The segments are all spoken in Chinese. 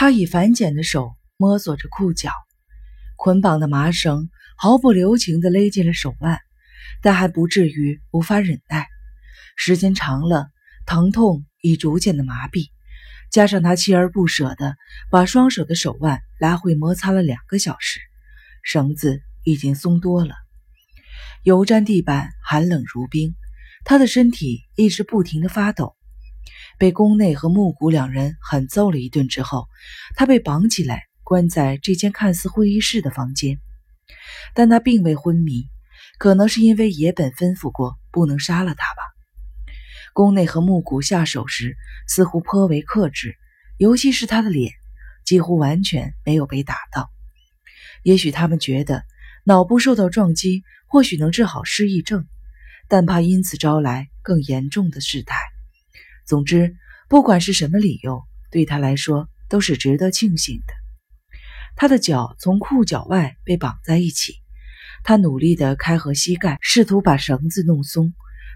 他以反剪的手摸索着裤脚，捆绑的麻绳毫不留情地勒进了手腕，但还不至于无法忍耐。时间长了，疼痛已逐渐的麻痹，加上他锲而不舍地把双手的手腕来回摩擦了两个小时，绳子已经松多了。油毡地板寒冷如冰，他的身体一直不停地发抖。被宫内和木谷两人狠揍了一顿之后，他被绑起来，关在这间看似会议室的房间。但他并未昏迷，可能是因为野本吩咐过不能杀了他吧。宫内和木谷下手时似乎颇为克制，尤其是他的脸，几乎完全没有被打到。也许他们觉得脑部受到撞击或许能治好失忆症，但怕因此招来更严重的事态。总之，不管是什么理由，对他来说都是值得庆幸的。他的脚从裤脚外被绑在一起，他努力地开合膝盖，试图把绳子弄松，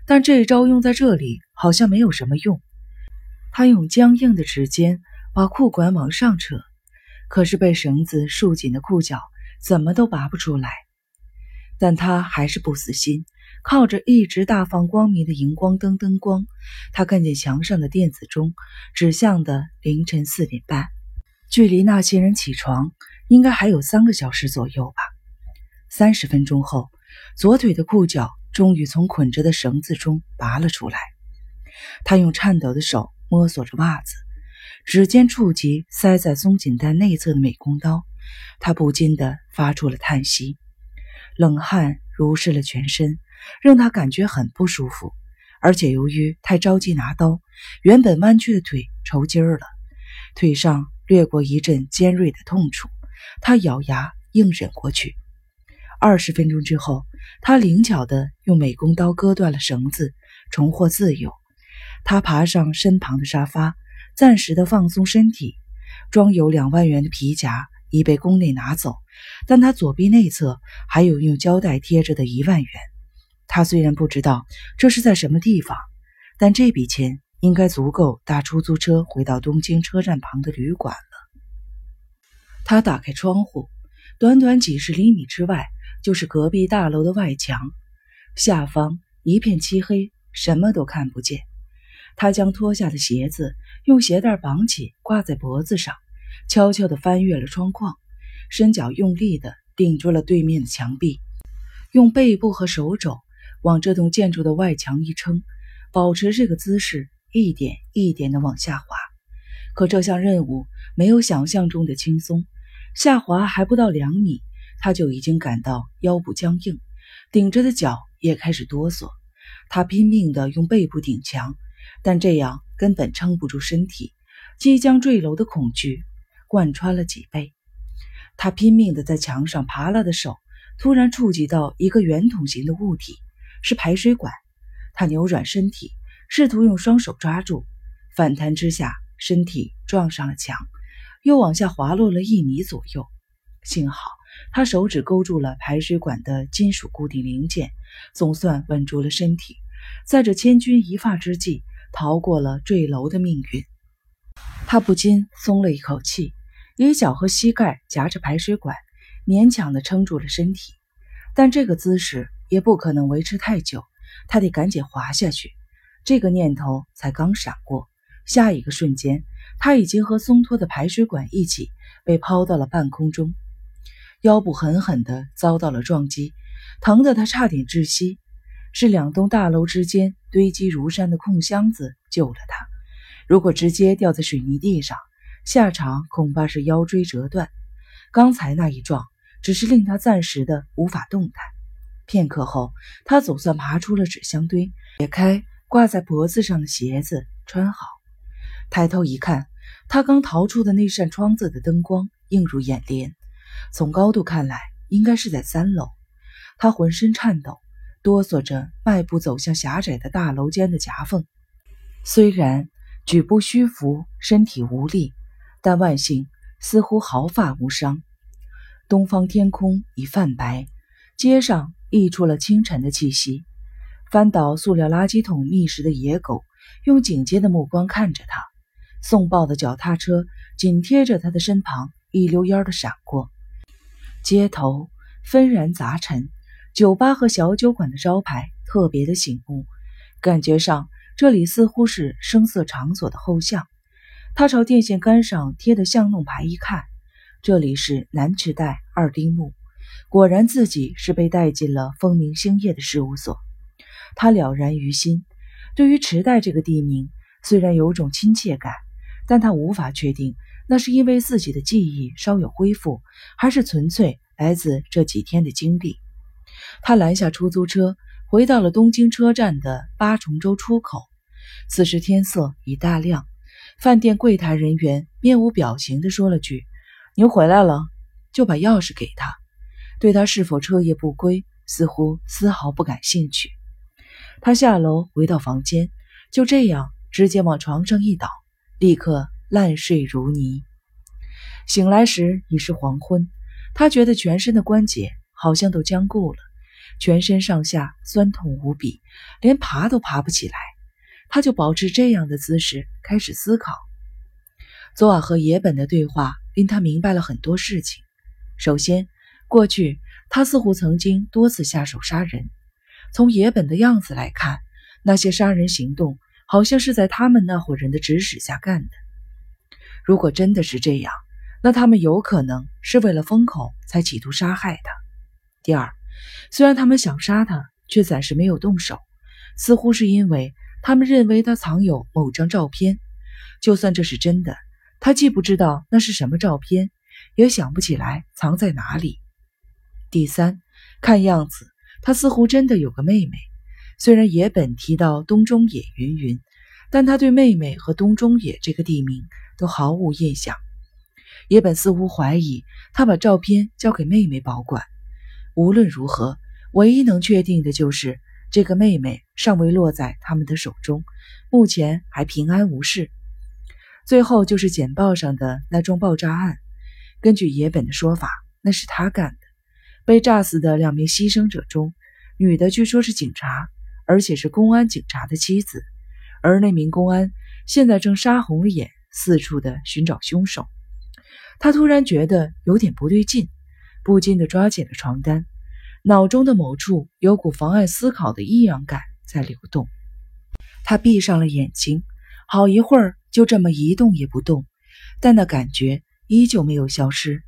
但这一招用在这里好像没有什么用。他用僵硬的指尖把裤管往上扯，可是被绳子束紧的裤脚怎么都拔不出来。但他还是不死心。靠着一直大放光明的荧光灯灯光，他看见墙上的电子钟指向的凌晨四点半，距离那些人起床应该还有三个小时左右吧。三十分钟后，左腿的裤脚终于从捆着的绳子中拔了出来。他用颤抖的手摸索着袜子，指尖触及塞在松紧带内侧的美工刀，他不禁地发出了叹息，冷汗如湿了全身。让他感觉很不舒服，而且由于太着急拿刀，原本弯曲的腿抽筋儿了，腿上掠过一阵尖锐的痛楚。他咬牙硬忍过去。二十分钟之后，他灵巧地用美工刀割断了绳子，重获自由。他爬上身旁的沙发，暂时的放松身体。装有两万元的皮夹已被宫内拿走，但他左臂内侧还有用胶带贴着的一万元。他虽然不知道这是在什么地方，但这笔钱应该足够搭出租车回到东京车站旁的旅馆了。他打开窗户，短短几十厘米之外就是隔壁大楼的外墙，下方一片漆黑，什么都看不见。他将脱下的鞋子用鞋带绑起，挂在脖子上，悄悄地翻越了窗框，伸脚用力地顶住了对面的墙壁，用背部和手肘。往这栋建筑的外墙一撑，保持这个姿势，一点一点地往下滑。可这项任务没有想象中的轻松，下滑还不到两米，他就已经感到腰部僵硬，顶着的脚也开始哆嗦。他拼命地用背部顶墙，但这样根本撑不住身体，即将坠楼的恐惧贯穿了脊背。他拼命地在墙上爬了的手，突然触及到一个圆筒形的物体。是排水管，他扭转身体，试图用双手抓住，反弹之下，身体撞上了墙，又往下滑落了一米左右。幸好他手指勾住了排水管的金属固定零件，总算稳住了身体，在这千钧一发之际，逃过了坠楼的命运。他不禁松了一口气，以脚和膝盖夹着排水管，勉强地撑住了身体，但这个姿势。也不可能维持太久，他得赶紧滑下去。这个念头才刚闪过，下一个瞬间，他已经和松脱的排水管一起被抛到了半空中，腰部狠狠地遭到了撞击，疼得他差点窒息。是两栋大楼之间堆积如山的空箱子救了他。如果直接掉在水泥地上，下场恐怕是腰椎折断。刚才那一撞，只是令他暂时的无法动弹。片刻后，他总算爬出了纸箱堆，解开挂在脖子上的鞋子，穿好。抬头一看，他刚逃出的那扇窗子的灯光映入眼帘。从高度看来，应该是在三楼。他浑身颤抖，哆嗦着迈步走向狭窄的大楼间的夹缝。虽然举步虚浮，身体无力，但万幸，似乎毫发无伤。东方天空已泛白，街上。溢出了清晨的气息。翻倒塑料垃圾桶觅食的野狗用警戒的目光看着他。送报的脚踏车紧贴着他的身旁，一溜烟的闪过。街头纷然杂陈，酒吧和小酒馆的招牌特别的醒目，感觉上这里似乎是声色场所的后巷。他朝电线杆上贴的巷弄牌一看，这里是南池袋二丁目，果然自己是被带进了风明星业的事务所。他了然于心，对于池袋这个地名，虽然有种亲切感，但他无法确定那是因为自己的记忆稍有恢复，还是纯粹来自这几天的经历。他拦下出租车，回到了东京车站的八重洲出口。此时天色已大亮，饭店柜台人员面无表情地说了句：“您回来了。”就把钥匙给他，对他是否彻夜不归，似乎丝毫不感兴趣。他下楼回到房间，就这样直接往床上一倒，立刻烂睡如泥。醒来时已是黄昏，他觉得全身的关节好像都僵固了，全身上下酸痛无比，连爬都爬不起来。他就保持这样的姿势开始思考。昨晚和野本的对话令他明白了很多事情。首先，过去他似乎曾经多次下手杀人。从野本的样子来看，那些杀人行动好像是在他们那伙人的指使下干的。如果真的是这样，那他们有可能是为了封口才企图杀害他。第二，虽然他们想杀他，却暂时没有动手，似乎是因为他们认为他藏有某张照片。就算这是真的，他既不知道那是什么照片，也想不起来藏在哪里。第三，看样子。他似乎真的有个妹妹，虽然野本提到东中野云云，但他对妹妹和东中野这个地名都毫无印象。野本似乎怀疑他把照片交给妹妹保管。无论如何，唯一能确定的就是这个妹妹尚未落在他们的手中，目前还平安无事。最后就是简报上的那桩爆炸案，根据野本的说法，那是他干的。被炸死的两名牺牲者中，女的据说是警察，而且是公安警察的妻子。而那名公安现在正杀红了眼，四处的寻找凶手。他突然觉得有点不对劲，不禁的抓紧了床单，脑中的某处有股妨碍思考的异样感在流动。他闭上了眼睛，好一会儿就这么一动也不动，但那感觉依旧没有消失。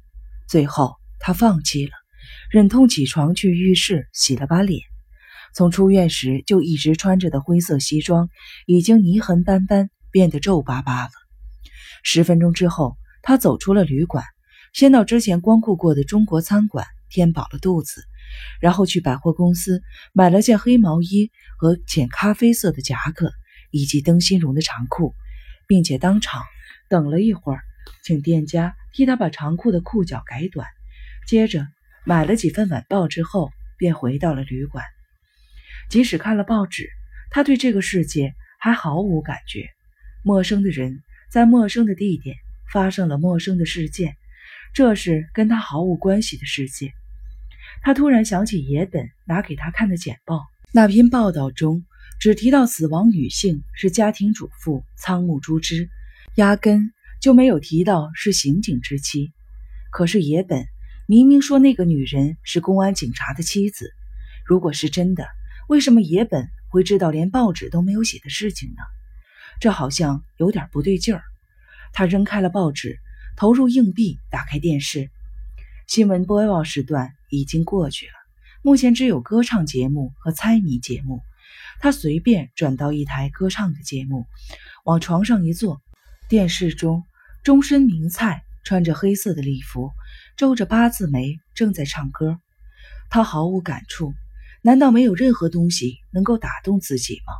最后，他放弃了。忍痛起床去浴室洗了把脸，从出院时就一直穿着的灰色西装已经泥痕斑斑，变得皱巴巴了。十分钟之后，他走出了旅馆，先到之前光顾过的中国餐馆填饱了肚子，然后去百货公司买了件黑毛衣和浅咖啡色的夹克，以及灯芯绒的长裤，并且当场等了一会儿，请店家替他把长裤的裤脚改短，接着。买了几份晚报之后，便回到了旅馆。即使看了报纸，他对这个世界还毫无感觉。陌生的人在陌生的地点发生了陌生的事件，这是跟他毫无关系的世界。他突然想起野本拿给他看的简报，那篇报道中只提到死亡女性是家庭主妇仓木朱枝，压根就没有提到是刑警之妻。可是野本。明明说那个女人是公安警察的妻子，如果是真的，为什么野本会知道连报纸都没有写的事情呢？这好像有点不对劲儿。他扔开了报纸，投入硬币，打开电视。新闻播报时段已经过去了，目前只有歌唱节目和猜谜节目。他随便转到一台歌唱的节目，往床上一坐，电视中终身名菜穿着黑色的礼服。皱着八字眉，正在唱歌。他毫无感触，难道没有任何东西能够打动自己吗？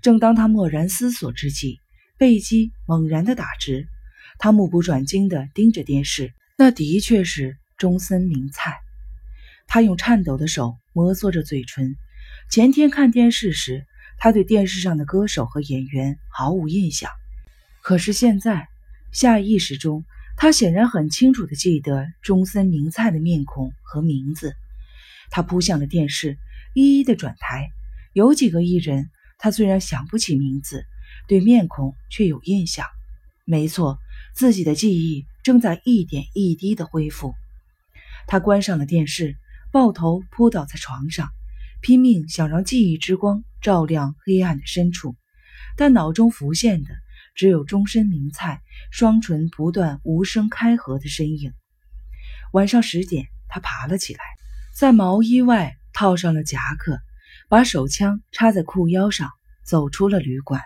正当他默然思索之际，背脊猛然的打直，他目不转睛地盯着电视。那的确是中森明菜。他用颤抖的手摩挲着嘴唇。前天看电视时，他对电视上的歌手和演员毫无印象，可是现在，下意识中。他显然很清楚地记得中森明菜的面孔和名字。他扑向了电视，一一的转台。有几个艺人，他虽然想不起名字，对面孔却有印象。没错，自己的记忆正在一点一滴的恢复。他关上了电视，抱头扑倒在床上，拼命想让记忆之光照亮黑暗的深处，但脑中浮现的只有终身名菜、双唇不断无声开合的身影。晚上十点，他爬了起来，在毛衣外套上了夹克，把手枪插在裤腰上，走出了旅馆。